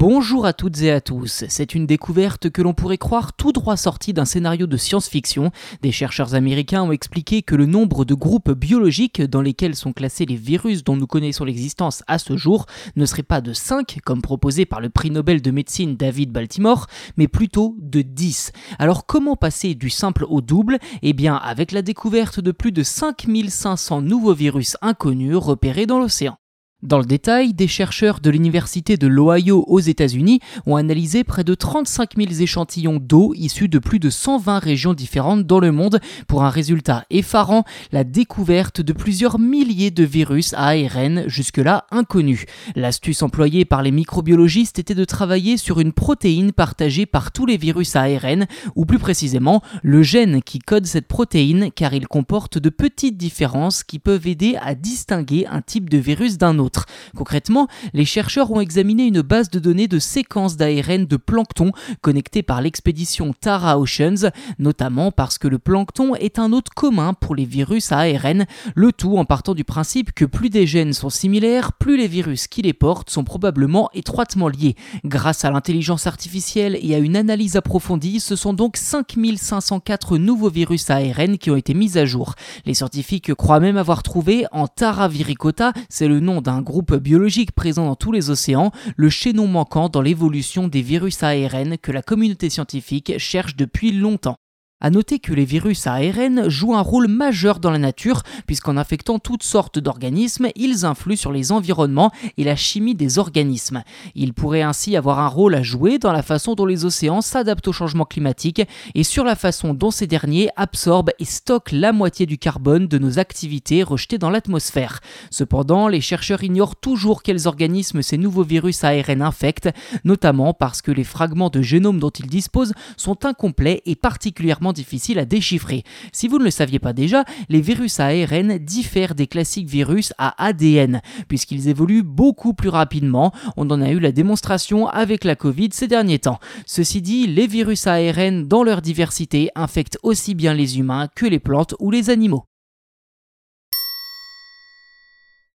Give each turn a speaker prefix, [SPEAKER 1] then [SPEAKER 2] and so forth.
[SPEAKER 1] Bonjour à toutes et à tous. C'est une découverte que l'on pourrait croire tout droit sortie d'un scénario de science-fiction. Des chercheurs américains ont expliqué que le nombre de groupes biologiques dans lesquels sont classés les virus dont nous connaissons l'existence à ce jour ne serait pas de 5, comme proposé par le prix Nobel de médecine David Baltimore, mais plutôt de 10. Alors comment passer du simple au double? Eh bien avec la découverte de plus de 5500 nouveaux virus inconnus repérés dans l'océan. Dans le détail, des chercheurs de l'Université de l'Ohio aux États-Unis ont analysé près de 35 000 échantillons d'eau issus de plus de 120 régions différentes dans le monde pour un résultat effarant, la découverte de plusieurs milliers de virus à ARN jusque-là inconnus. L'astuce employée par les microbiologistes était de travailler sur une protéine partagée par tous les virus à ARN, ou plus précisément le gène qui code cette protéine car il comporte de petites différences qui peuvent aider à distinguer un type de virus d'un autre. Concrètement, les chercheurs ont examiné une base de données de séquences d'ARN de plancton connectées par l'expédition Tara Oceans, notamment parce que le plancton est un hôte commun pour les virus à ARN, le tout en partant du principe que plus des gènes sont similaires, plus les virus qui les portent sont probablement étroitement liés. Grâce à l'intelligence artificielle et à une analyse approfondie, ce sont donc 5504 nouveaux virus ARN qui ont été mis à jour. Les scientifiques croient même avoir trouvé en Tara viricota, c'est le nom d'un un groupe biologique présent dans tous les océans, le chaînon manquant dans l'évolution des virus ARN que la communauté scientifique cherche depuis longtemps. À noter que les virus ARN jouent un rôle majeur dans la nature, puisqu'en infectant toutes sortes d'organismes, ils influent sur les environnements et la chimie des organismes. Ils pourraient ainsi avoir un rôle à jouer dans la façon dont les océans s'adaptent au changement climatique et sur la façon dont ces derniers absorbent et stockent la moitié du carbone de nos activités rejetées dans l'atmosphère. Cependant, les chercheurs ignorent toujours quels organismes ces nouveaux virus ARN infectent, notamment parce que les fragments de génome dont ils disposent sont incomplets et particulièrement difficile à déchiffrer. Si vous ne le saviez pas déjà, les virus à ARN diffèrent des classiques virus à ADN, puisqu'ils évoluent beaucoup plus rapidement. On en a eu la démonstration avec la Covid ces derniers temps. Ceci dit, les virus à ARN, dans leur diversité, infectent aussi bien les humains que les plantes ou les animaux.